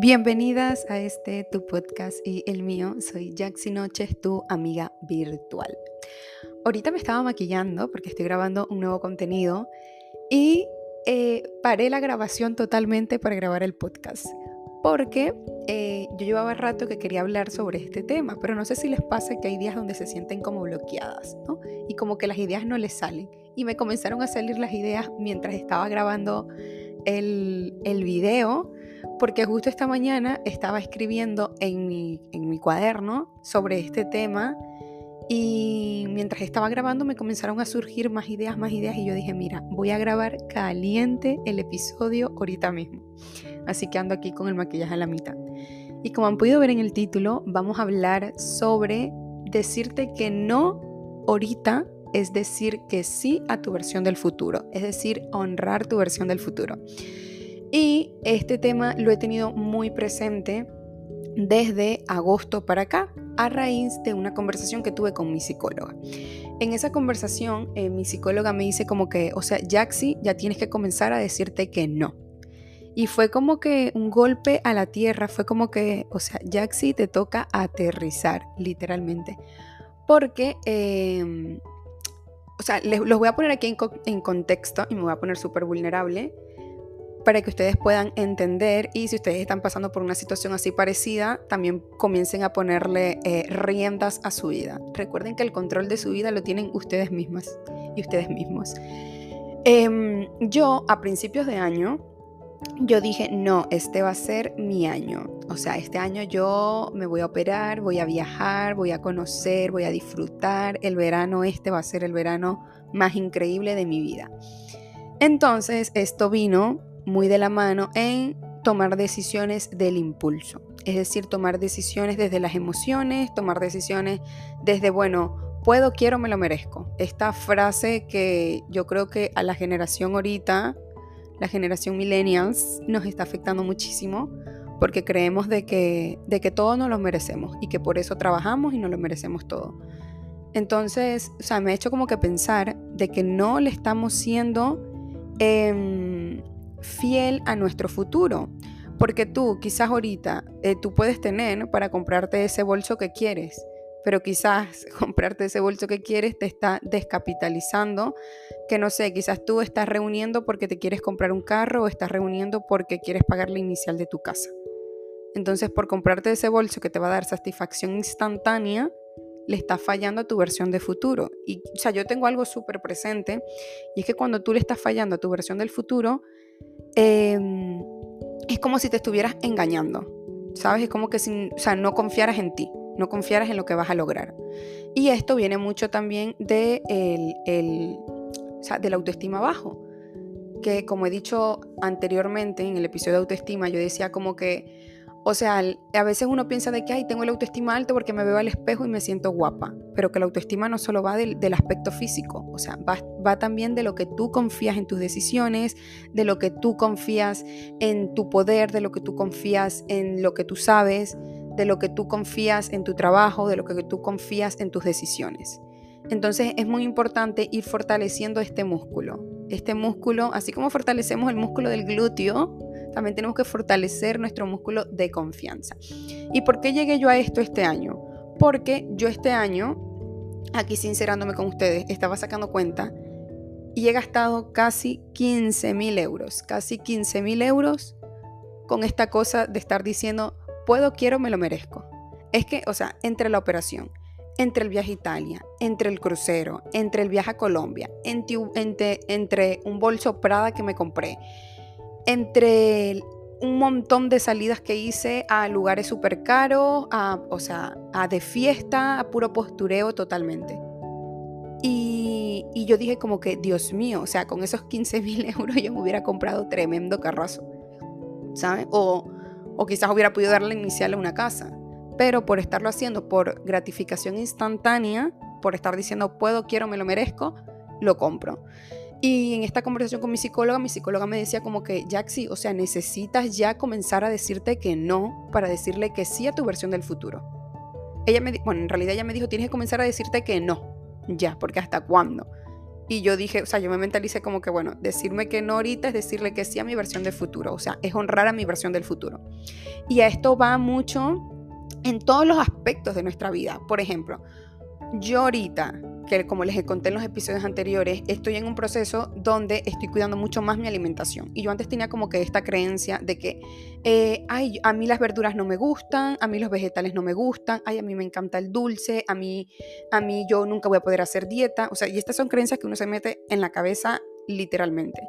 Bienvenidas a este tu podcast y el mío. Soy Jaxi Noches, tu amiga virtual. Ahorita me estaba maquillando porque estoy grabando un nuevo contenido y eh, paré la grabación totalmente para grabar el podcast porque eh, yo llevaba rato que quería hablar sobre este tema, pero no sé si les pasa que hay días donde se sienten como bloqueadas, ¿no? Y como que las ideas no les salen. Y me comenzaron a salir las ideas mientras estaba grabando el, el video porque justo esta mañana estaba escribiendo en mi, en mi cuaderno sobre este tema y mientras estaba grabando me comenzaron a surgir más ideas, más ideas y yo dije, mira, voy a grabar caliente el episodio ahorita mismo. Así que ando aquí con el maquillaje a la mitad. Y como han podido ver en el título, vamos a hablar sobre decirte que no ahorita es decir que sí a tu versión del futuro, es decir, honrar tu versión del futuro. Y este tema lo he tenido muy presente desde agosto para acá, a raíz de una conversación que tuve con mi psicóloga. En esa conversación, eh, mi psicóloga me dice como que, o sea, Jaxi, ya tienes que comenzar a decirte que no. Y fue como que un golpe a la tierra, fue como que, o sea, Jaxi, te toca aterrizar, literalmente. Porque, em, o sea, los voy a poner aquí en, en contexto y me voy a poner súper vulnerable para que ustedes puedan entender y si ustedes están pasando por una situación así parecida, también comiencen a ponerle eh, riendas a su vida. Recuerden que el control de su vida lo tienen ustedes mismas y ustedes mismos. Em, yo a principios de año, yo dije, no, este va a ser mi año. O sea, este año yo me voy a operar, voy a viajar, voy a conocer, voy a disfrutar. El verano este va a ser el verano más increíble de mi vida. Entonces, esto vino muy de la mano en tomar decisiones del impulso. Es decir, tomar decisiones desde las emociones, tomar decisiones desde, bueno, puedo, quiero, me lo merezco. Esta frase que yo creo que a la generación ahorita, la generación millennials, nos está afectando muchísimo porque creemos de que, de que todo nos lo merecemos y que por eso trabajamos y nos lo merecemos todo. Entonces, o sea, me ha hecho como que pensar de que no le estamos siendo eh, fiel a nuestro futuro. Porque tú quizás ahorita eh, tú puedes tener para comprarte ese bolso que quieres, pero quizás comprarte ese bolso que quieres te está descapitalizando, que no sé, quizás tú estás reuniendo porque te quieres comprar un carro o estás reuniendo porque quieres pagar la inicial de tu casa. Entonces, por comprarte ese bolso que te va a dar satisfacción instantánea, le está fallando a tu versión de futuro. Y, o sea, yo tengo algo súper presente, y es que cuando tú le estás fallando a tu versión del futuro, Em, es como si te estuvieras engañando, ¿sabes? Es como que si, o sea, no confiaras en ti, no confiaras en lo que vas a lograr. Y esto viene mucho también de, el, el, o sea, de autoestima bajo, que como he dicho anteriormente en el episodio de autoestima, yo decía como que o sea, a veces uno piensa de que, ay, tengo la autoestima alta porque me veo al espejo y me siento guapa, pero que la autoestima no solo va del, aspecto físico, o sea, va, va, también de lo que tú confías en tus decisiones, de lo que tú confías en tu poder, de lo que tú confías en lo que tú sabes, de lo que tú confías en tu trabajo, de lo que tú confías en tus decisiones. Entonces es muy importante ir fortaleciendo este músculo. Este músculo, así como fortalecemos el músculo del glúteo, también tenemos que fortalecer nuestro músculo de confianza. ¿Y por qué llegué yo a esto este año? Porque yo este año, aquí sincerándome con ustedes, estaba sacando cuenta y he gastado casi 15 mil euros, casi 15 mil euros con esta cosa de estar diciendo, puedo, quiero, me lo merezco. Es que, o sea, entre la operación, entre el viaje a Italia, entre el crucero, entre el viaje a Colombia, entre, entre, un bolso Prada que me compré, entre un montón de salidas que hice a lugares súper caros, a, o sea, a de fiesta, a puro postureo totalmente. Y, yo dije como que, Dios mío, o sea, con esos 15 mil euros yo me hubiera comprado tremendo carrazo, ¿sabes? O, o quizás hubiera podido darle inicial a una casa. Pero por estarlo haciendo por gratificación instantánea, por estar diciendo puedo, quiero, me lo merezco, lo compro. Y en esta conversación con mi psicóloga, mi psicóloga me decía como que, Jaxi, o sea, necesitas ya comenzar a decirte que no para decirle que sí a tu versión del futuro. Ella me, bueno, en realidad ella me dijo, tienes que comenzar a decirte que no, ya, porque hasta cuándo. Y yo dije, o sea, yo me mentalicé como que, bueno, decirme que no ahorita es decirle que sí a mi versión del futuro, o sea, es honrar a mi versión del futuro. Y a esto va mucho en todos los aspectos de nuestra vida. Por ejemplo, yo ahorita que como les conté en los episodios anteriores, estoy en un proceso donde estoy cuidando mucho más mi alimentación. Y yo antes tenía como que esta creencia de que, eh, ay, a mí las verduras no me gustan, a mí los vegetales no me gustan, ay, a mí me encanta el dulce, a mí, a mí yo nunca voy a poder hacer dieta. O sea, y estas son creencias que uno se mete en la cabeza literalmente.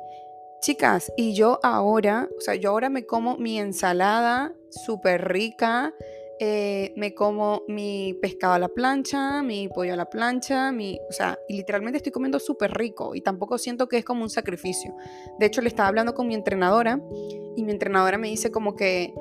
Chicas, y yo ahora, o sea, yo ahora me como mi ensalada súper rica, eh, me como mi pescado a la plancha, mi pollo a la plancha, mi, o sea, y literalmente estoy comiendo súper rico y tampoco siento que es como un sacrificio. De hecho, le estaba hablando con mi entrenadora y mi entrenadora me dice como que,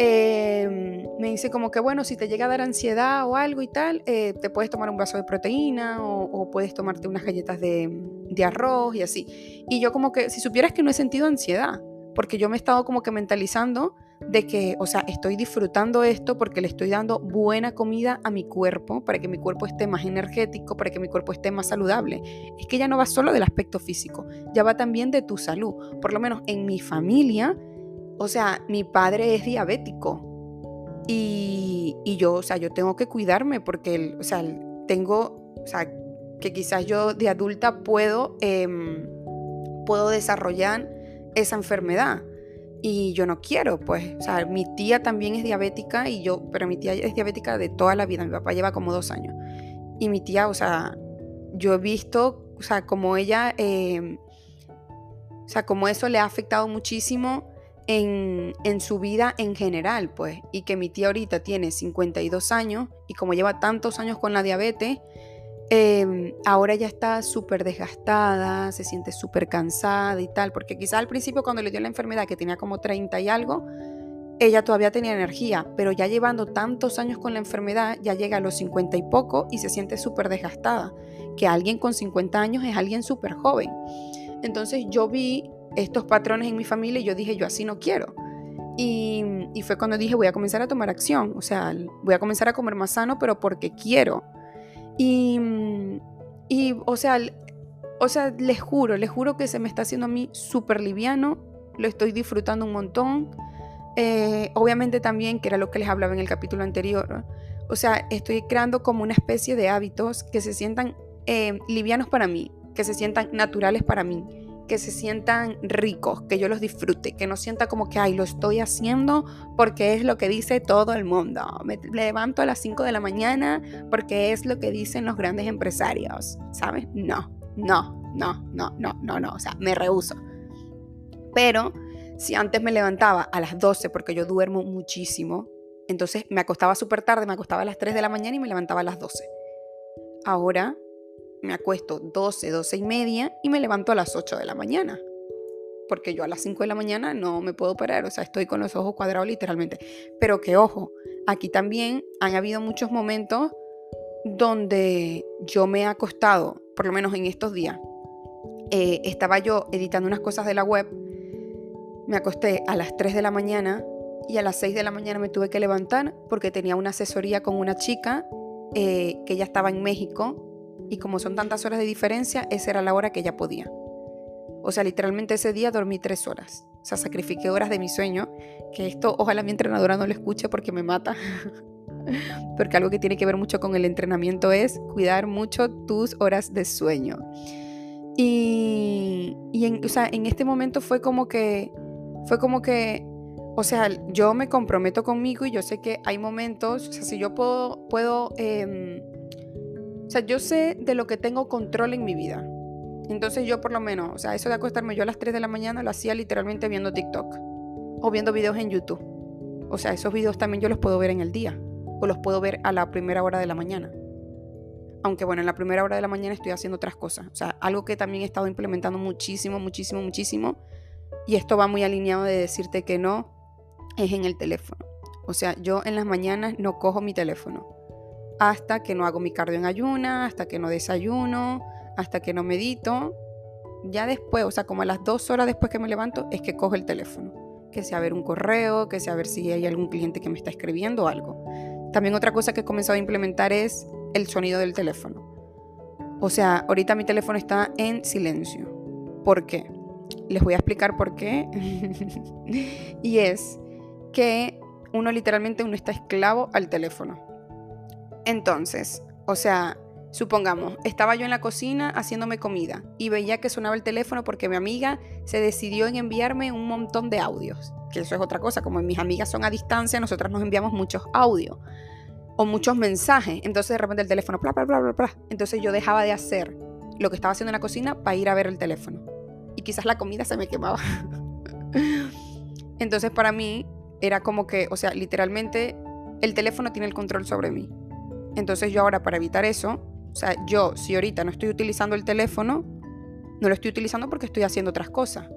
em, me dice como que, bueno, si te llega a dar ansiedad o algo y tal, eh, te puedes tomar un vaso de proteína o, puedes tomarte unas galletas de, de arroz y así. Y yo como que, si supieras que no he sentido ansiedad, porque yo me he estado como que mentalizando de que, o sea, estoy disfrutando esto porque le estoy dando buena comida a mi cuerpo, para que mi cuerpo esté más energético, para que mi cuerpo esté más saludable. Es que ya no va solo del aspecto físico, ya va también de tu salud. Por lo menos en mi familia, o sea, mi padre es diabético y, yo, o sea, yo tengo que cuidarme porque, o sea, tengo, o sea, que quizás yo de adulta puedo, em, puedo desarrollar esa enfermedad y yo no quiero, pues, o sea, mi tía también es diabética y yo, pero mi tía es diabética de toda la vida, mi papá lleva como dos años. Y mi tía, o sea, yo he visto, o sea, como ella, em, o sea, como eso le ha afectado muchísimo en, en, su vida en general, pues, y que mi tía ahorita tiene 52 años y como lleva tantos años con la diabetes, Em, ahora ya está súper desgastada, se siente súper cansada y tal, porque quizá al principio cuando le dio la enfermedad, que tenía como 30 y algo, ella todavía tenía energía, pero ya llevando tantos años con la enfermedad, ya llega a los 50 y poco y se siente súper desgastada, que alguien con 50 años es alguien súper joven. Entonces yo vi estos patrones en mi familia y yo dije, yo así no quiero. Y, y fue cuando dije, voy a comenzar a tomar acción, o sea, voy a comenzar a comer más sano, pero porque quiero y, y o sea, o sea, les juro, les juro que se me está haciendo a mí súper liviano, lo estoy disfrutando un montón. Eh, obviamente también, que era lo que les hablaba en el capítulo anterior, o sea, estoy creando como una especie de hábitos que se sientan eh, livianos para mí, que se sientan naturales para mí que se sientan ricos, que yo los disfrute, que no sienta como que, ay, lo estoy haciendo porque es lo que dice todo el mundo. Me levanto a las 5 de la mañana porque es lo que dicen los grandes empresarios, ¿sabes? No, no, no, no, no, no, no, o sea, me rehuso. Pero si antes me levantaba a las 12 porque yo duermo muchísimo, entonces me acostaba súper tarde, me acostaba a las 3 de la mañana y me levantaba a las 12. Ahora me acuesto 12, 12 y media y me levanto a las 8 de la mañana. Porque yo a las 5 de la mañana no me puedo parar, o sea, estoy con los ojos cuadrados literalmente. Pero que ojo, aquí también han habido muchos momentos donde yo me he acostado, por lo menos en estos días. Eh, estaba yo editando unas cosas de la web, me acosté a las 3 de la mañana y a las 6 de la mañana me tuve que levantar porque tenía una asesoría con una chica eh, que ya estaba en México y como son tantas horas de diferencia, esa era la hora que ella podía. O sea, literalmente ese día dormí tres horas. O sea, sacrifiqué horas de mi sueño, que esto ojalá mi entrenadora no lo escuche porque me mata. porque algo que tiene que ver mucho con el entrenamiento es cuidar mucho tus horas de sueño. Y, y en, o sea, en este momento fue como que, fue como que, o sea, yo me comprometo conmigo y yo sé que hay momentos, o sea, si yo puedo, puedo em, o sea, yo sé de lo que tengo control en mi vida. Entonces yo por lo menos, o sea, eso de acostarme yo a las 3 de la mañana lo hacía literalmente viendo TikTok o viendo videos en YouTube. O sea, esos videos también yo los puedo ver en el día o los puedo ver a la primera hora de la mañana. Aunque bueno, en la primera hora de la mañana estoy haciendo otras cosas. O sea, algo que también he estado implementando muchísimo, muchísimo, muchísimo. Y esto va muy alineado de decirte que no es en el teléfono. O sea, yo en las mañanas no cojo mi teléfono hasta que no hago mi cardio en ayuna, hasta que no desayuno, hasta que no medito. Ya después, o sea, como a las dos horas después que me levanto, es que cojo el teléfono. Que sea ver un correo, que sea ver si hay algún cliente que me está escribiendo o algo. También otra cosa que he comenzado a implementar es el sonido del teléfono. O sea, ahorita mi teléfono está en silencio. ¿Por qué? Les voy a explicar por qué. y es que uno literalmente uno está esclavo al teléfono. Entonces, o sea, supongamos, estaba yo en la cocina haciéndome comida y veía que sonaba el teléfono porque mi amiga se decidió en enviarme un montón de audios. Que eso es otra cosa, como mis amigas son a distancia, nosotras nos enviamos muchos audios o muchos mensajes. Entonces de repente el teléfono, bla, bla, bla, bla, bla. Entonces yo dejaba de hacer lo que estaba haciendo en la cocina para ir a ver el teléfono. Y quizás la comida se me quemaba. Entonces para mí era como que, o sea, literalmente el teléfono tiene el control sobre mí. Entonces yo ahora para evitar eso, o sea, yo si ahorita no estoy utilizando el teléfono, no lo estoy utilizando porque estoy haciendo otras cosas.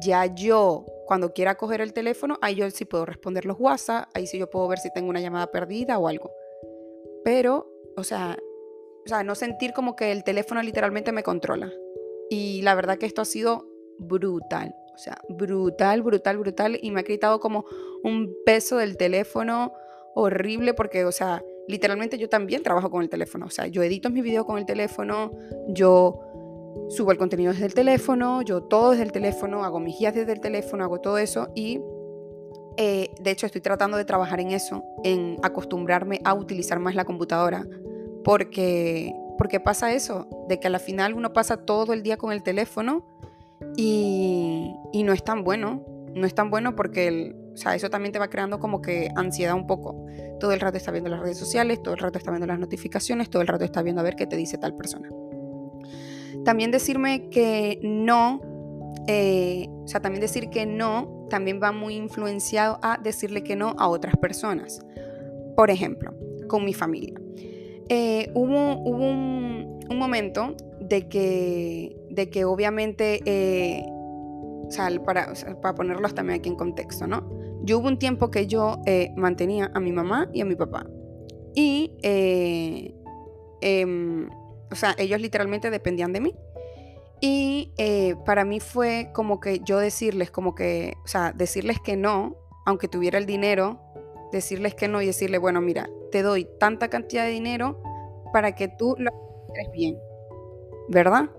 Ya yo cuando quiera coger el teléfono, ahí yo sí puedo responder los WhatsApp, ahí sí yo puedo ver si tengo una llamada perdida o algo. Pero, o sea, o sea, no sentir como que el teléfono literalmente me controla. Y la verdad que esto ha sido brutal. O sea, brutal, brutal, brutal. Y me ha quitado como un peso del teléfono horrible porque, o sea, literalmente yo también trabajo con el teléfono. O sea, yo edito mis videos con el teléfono, yo subo el contenido desde el teléfono, yo todo desde el teléfono, hago mis guías desde el teléfono, hago todo eso y eh, de hecho estoy tratando de trabajar en eso, en acostumbrarme a utilizar más la computadora, porque, porque pasa eso, de que a la final uno pasa todo el día con el teléfono y, y no es tan bueno, no es tan bueno porque el, o sea, eso también te va creando como que ansiedad un poco. Todo el rato está viendo las redes sociales, todo el rato está viendo las notificaciones, todo el rato está viendo a ver qué te dice tal persona. También decirme que no, eh, o sea, también decir que no, también va muy influenciado a decirle que no a otras personas. Por ejemplo, con mi familia. Eh, hubo, un, momento de que, de que obviamente, eh, o sea, para, para ponerlos también aquí en contexto, ¿no? Yo hubo un tiempo que yo mantenía a mi mamá y a mi papá. Y em, o sea, ellos literalmente dependían de mí. Y eh, para mí fue como que yo decirles, como que, o sea, decirles que no, aunque tuviera el dinero, decirles que no y decirle, bueno, mira, te doy tanta cantidad de dinero para que tú lo hagas bien, ¿verdad?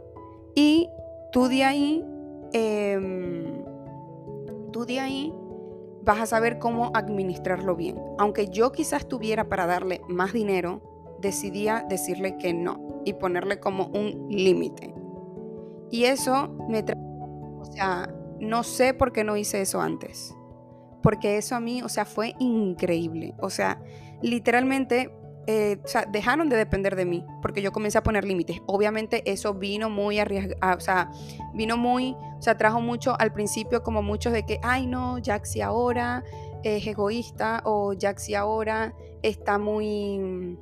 Y tú de ahí, em, tú de ahí vas a saber cómo administrarlo bien. Aunque yo quizás tuviera para darle más dinero, decidía decirle que no y ponerle como un límite. Y eso me trae, o sea, no sé por qué no hice eso antes. Porque eso a mí, o sea, fue increíble. O sea, literalmente, eh, o sea, dejaron de depender de mí porque yo comencé a poner límites. Obviamente eso vino muy arriesgado, o sea, vino muy, o sea, trajo mucho al principio como muchos de que, ay no, Jaxi ahora es egoísta o Jaxi ahora está muy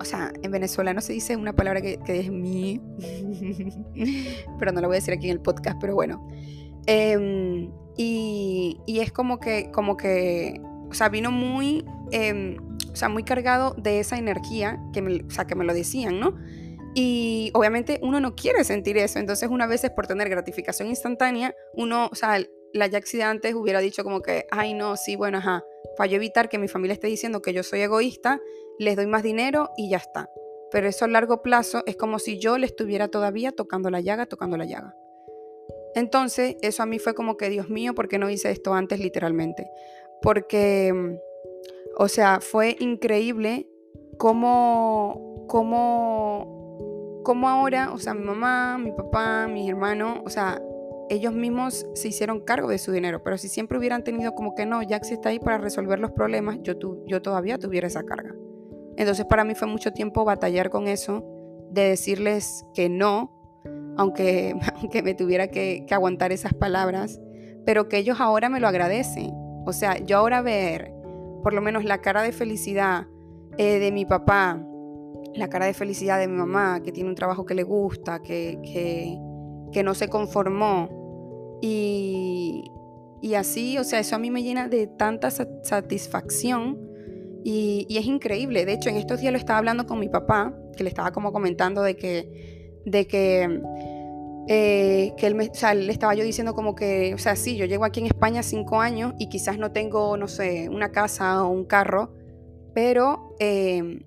o sea, en venezolano se dice una palabra que, es mi, pero no la voy a decir aquí en el podcast, pero bueno. Em, y, es como que, como que, o sea, vino muy, em, sea, muy cargado de esa energía que me, sea, que me lo decían, ¿no? Y obviamente uno no quiere sentir eso, entonces una vez es por tener gratificación instantánea, uno, o sea, la Jaxi de antes hubiera dicho como que, ay no, sí, bueno, ajá, para evitar que mi familia esté diciendo que yo soy egoísta, les doy más dinero y ya está. Pero eso a largo plazo es como si yo le estuviera todavía tocando la llaga, tocando la llaga. Entonces, eso a mí fue como que, Dios mío, ¿por qué no hice esto antes literalmente? Porque, o sea, fue increíble cómo, cómo, cómo ahora, o sea, mi mamá, mi papá, mis hermanos, o sea, ellos mismos se hicieron cargo de su dinero, pero si siempre hubieran tenido como que no, Jax está ahí para resolver los problemas, yo, yo todavía tuviera esa carga. Entonces para mí fue mucho tiempo batallar con eso, de decirles que no, aunque, aunque me tuviera que, aguantar esas palabras, pero que ellos ahora me lo agradecen. O sea, yo ahora ver por lo menos la cara de felicidad eh, de mi papá, la cara de felicidad de mi mamá, que tiene un trabajo que le gusta, que, que, que no se conformó, y, así, o sea, eso a mí me llena de tanta satisfacción y, es increíble. De hecho, en estos días lo estaba hablando con mi papá, que le estaba como comentando de que, de que, eh, que él me, o sea, le estaba yo diciendo como que, o sea, sí, yo llego aquí en España cinco años y quizás no tengo, no sé, una casa o un carro, pero, eh,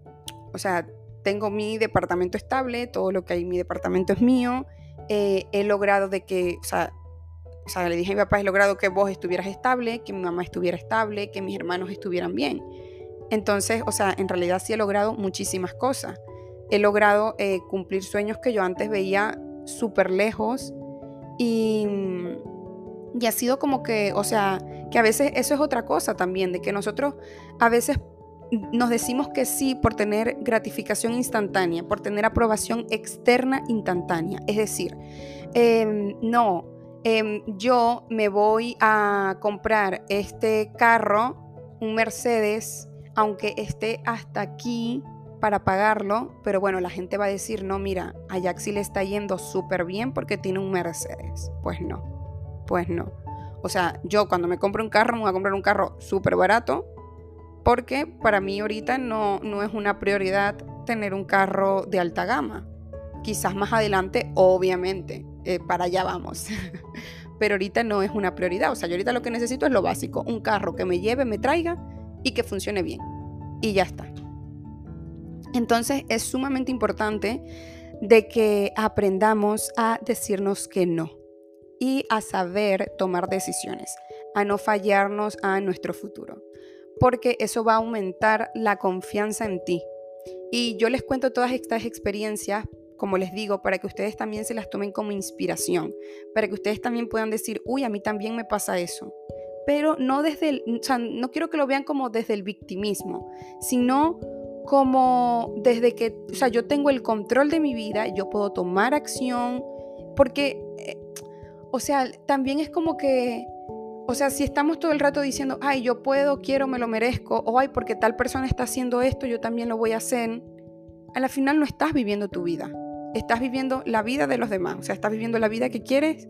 o sea, tengo mi departamento estable, todo lo que hay en mi departamento es mío, eh, he logrado de que, o sea, le dije a mi papá, he logrado que vos estuvieras estable, que mi mamá estuviera estable, que mis hermanos estuvieran bien. Entonces, o sea, en realidad sí he logrado muchísimas cosas. He logrado eh, cumplir sueños que yo antes veía súper lejos y, y ha sido como que, o sea, que a veces eso es otra cosa también, de que nosotros a veces nos decimos que sí por tener gratificación instantánea, por tener aprobación externa instantánea. Es decir, em, no, em, yo me voy a comprar este carro, un Mercedes, aunque esté hasta aquí para pagarlo, pero bueno, la gente va a decir, no, mira, a le está yendo súper bien porque tiene un Mercedes. Pues no, pues no. O sea, yo cuando me compro un carro, me voy a comprar un carro súper barato, porque para mí ahorita no, no es una prioridad tener un carro de alta gama. Quizás más adelante, obviamente, eh, para allá vamos. Pero ahorita no es una prioridad. O sea, yo ahorita lo que necesito es lo básico. Un carro que me lleve, me traiga y que funcione bien. Y ya está. Entonces es sumamente importante de que aprendamos a decirnos que no y a saber tomar decisiones, a no fallarnos a nuestro futuro porque eso va a aumentar la confianza en ti. Y yo les cuento todas estas experiencias, como les digo, para que ustedes también se las tomen como inspiración, para que ustedes también puedan decir, uy, a mí también me pasa eso. Pero no desde el, o sea, no quiero que lo vean como desde el victimismo, sino como desde que, o sea, yo tengo el control de mi vida, yo puedo tomar acción, porque, eh, o sea, también es como que o sea, si estamos todo el rato diciendo, ay, yo puedo, quiero, me lo merezco, o ay, porque tal persona está haciendo esto, yo también lo voy a hacer, a la final no estás viviendo tu vida. Estás viviendo la vida de los demás. O sea, estás viviendo la vida que quieres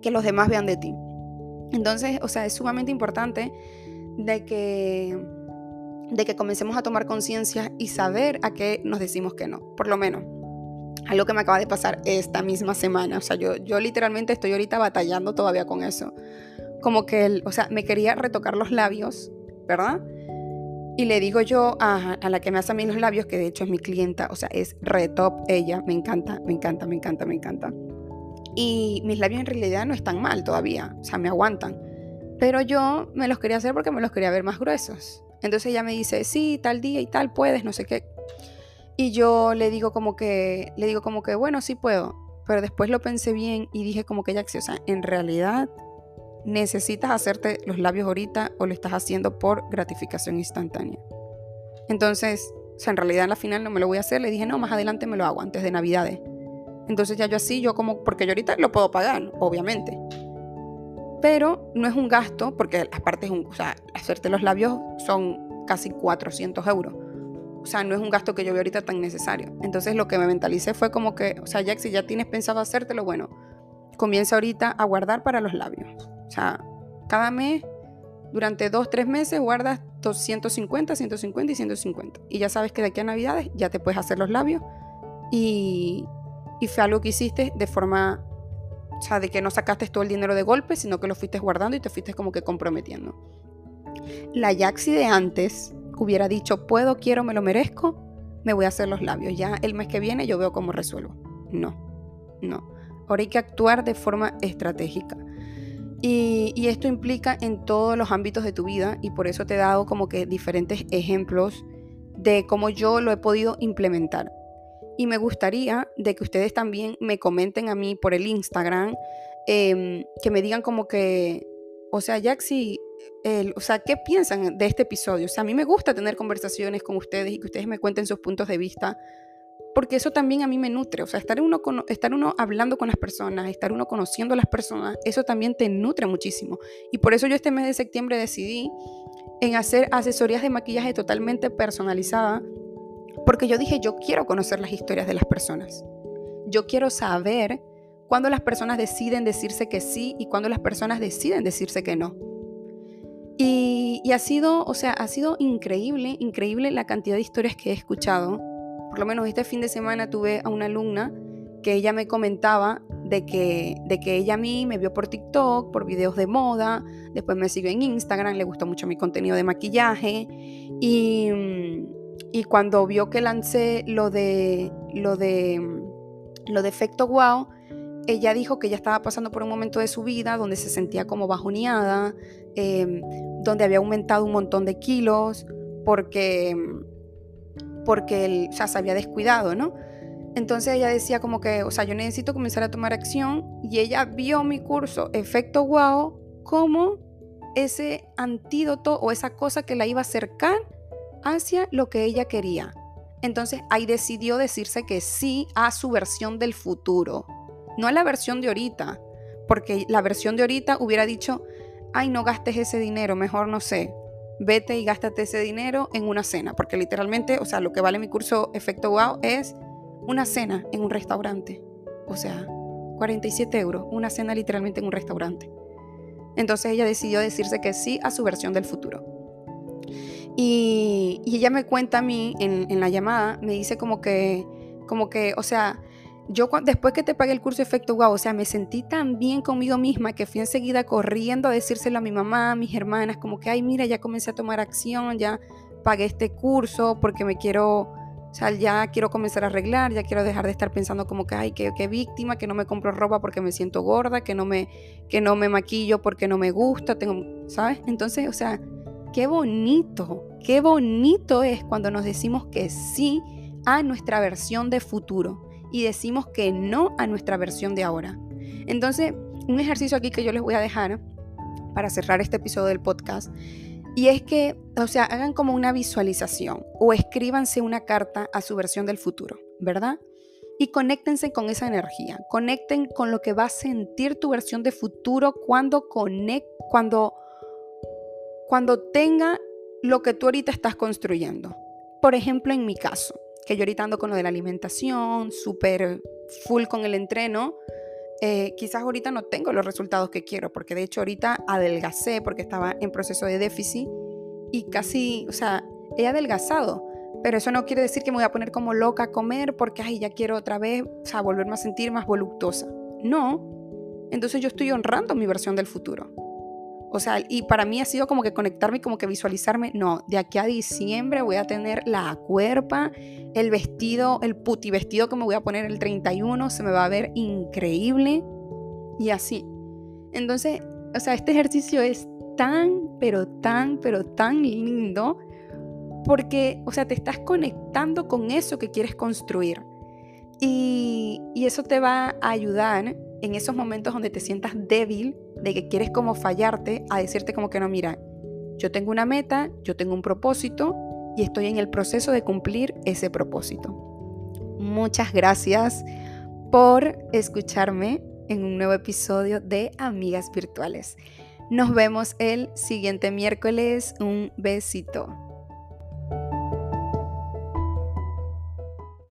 que los demás vean de ti. Entonces, o sea, es sumamente importante de que, de que comencemos a tomar conciencia y saber a qué nos decimos que no. Por lo menos, algo que me acaba de pasar esta misma semana. O sea, yo, yo literalmente estoy ahorita batallando todavía con eso como que, o sea, me quería retocar los labios, ¿verdad? Y le digo yo a, la que me hace a mí los labios, que de hecho es mi clienta, o sea, es retop ella, me encanta, me encanta, me encanta, me encanta. Y mis labios en realidad no están mal todavía, o sea, me aguantan. Pero yo me los quería hacer porque me los quería ver más gruesos. Entonces ella me dice, sí, tal día y tal, puedes, no sé qué. Y yo le digo como que, le digo como que, bueno, sí puedo. Pero después lo pensé bien y dije como que ya, o sea, en realidad necesitas hacerte los labios ahorita o lo estás haciendo por gratificación instantánea. Entonces, o sea, en realidad en la final no me lo voy a hacer, le dije, no, más adelante me lo hago, antes de Navidades. Entonces ya yo así, yo como, porque yo ahorita lo puedo pagar, obviamente. Pero no es un gasto, porque aparte es un, o sea, hacerte los labios son casi 400 euros. O sea, no es un gasto que yo veo ahorita tan necesario. Entonces lo que me mentalicé fue como que, o sea, Jack, si ya tienes pensado hacértelo, bueno, comienza ahorita a guardar para los labios. O sea, cada mes, durante dos, tres meses, guardas 250, 150 y 150. Y ya sabes que de aquí a Navidades ya te puedes hacer los labios. Y, y fue algo que hiciste de forma, o sea, de que no sacaste todo el dinero de golpe, sino que lo fuiste guardando y te fuiste como que comprometiendo. La Yaxi de antes hubiera dicho, puedo, quiero, me lo merezco, me voy a hacer los labios. Ya el mes que viene yo veo cómo resuelvo. No, no. Ahora hay que actuar de forma estratégica. Y, esto implica en todos los ámbitos de tu vida y por eso te he dado como que diferentes ejemplos de cómo yo lo he podido implementar. Y me gustaría de que ustedes también me comenten a mí por el Instagram, em, que me digan como que, o sea, Jaxi, o sea, ¿qué piensan de este episodio? O sea, a mí me gusta tener conversaciones con ustedes y que ustedes me cuenten sus puntos de vista porque eso también a mí me nutre, o sea, estar uno, estar uno hablando con las personas, estar uno conociendo a las personas, eso también te nutre muchísimo. Y por eso yo este mes de septiembre decidí en hacer asesorías de maquillaje totalmente personalizada, porque yo dije, yo quiero conocer las historias de las personas. Yo quiero saber cuándo las personas deciden decirse que sí y cuándo las personas deciden decirse que no. Y, ha sido, o sea, ha sido increíble, increíble la cantidad de historias que he escuchado por lo menos este fin de semana tuve a una alumna que ella me comentaba de que, de que ella a mí me vio por TikTok, por videos de moda, después me siguió en Instagram, le gustó mucho mi contenido de maquillaje y, y cuando vio que lancé lo de lo de lo de efecto wow, ella dijo que ella estaba pasando por un momento de su vida donde se sentía como bajoneada, em, donde había aumentado un montón de kilos, porque, porque él, o sea, se había descuidado, ¿no? Entonces ella decía como que, o sea, yo necesito comenzar a tomar acción y ella vio mi curso Efecto Wow como ese antídoto o esa cosa que la iba a acercar hacia lo que ella quería. Entonces ahí decidió decirse que sí a su versión del futuro, no a la versión de ahorita, porque la versión de ahorita hubiera dicho, ay, no gastes ese dinero, mejor no sé, vete y gástate ese dinero en una cena, porque literalmente, o sea, lo que vale mi curso Efecto Wow es una cena en un restaurante, o sea, 47 euros, una cena literalmente en un restaurante. Entonces ella decidió decirse que sí a su versión del futuro. Y, ella me cuenta a mí en, la llamada, me dice como que, como que, o sea, yo después que te pagué el curso efecto wow, o sea, me sentí tan bien conmigo misma que fui enseguida corriendo a decírselo a mi mamá, a mis hermanas, como que, ay, mira, ya comencé a tomar acción, ya pagué este curso porque me quiero, o sea, ya quiero comenzar a arreglar, ya quiero dejar de estar pensando como que, ay, qué, qué víctima, que no me compro ropa porque me siento gorda, que no me, que no me maquillo porque no me gusta, tengo, ¿sabes? Entonces, o sea, qué bonito, qué bonito es cuando nos decimos que sí a nuestra versión de futuro y decimos que no a nuestra versión de ahora. Entonces, un ejercicio aquí que yo les voy a dejar para cerrar este episodio del podcast, y es que, o sea, hagan como una visualización o escríbanse una carta a su versión del futuro, ¿verdad? Y conéctense con esa energía, conecten con lo que va a sentir tu versión de futuro cuando, conect, cuando, cuando tenga lo que tú ahorita estás construyendo. Por ejemplo, en mi caso, que yo ahorita ando con lo de la alimentación, súper full con el entreno, eh, quizás ahorita no tengo los resultados que quiero, porque de hecho ahorita adelgacé porque estaba en proceso de déficit y casi, o sea, he adelgazado, pero eso no quiere decir que me voy a poner como loca a comer porque, ay, ya quiero otra vez, o sea, volverme a sentir más voluptuosa. No, entonces yo estoy honrando mi versión del futuro. O sea, y para mí ha sido como que conectarme y como que visualizarme, no, de aquí a diciembre voy a tener la cuerpa, el vestido, el puti vestido que me voy a poner el 31, se me va a ver increíble y así. Entonces, o sea, este ejercicio es tan, pero tan, pero tan lindo porque, o sea, te estás conectando con eso que quieres construir. Y, y eso te va a ayudar en esos momentos donde te sientas débil, de que quieres como fallarte, a decirte como que no, mira, yo tengo una meta, yo tengo un propósito y estoy en el proceso de cumplir ese propósito. Muchas gracias por escucharme en un nuevo episodio de Amigas Virtuales. Nos vemos el siguiente miércoles. Un besito.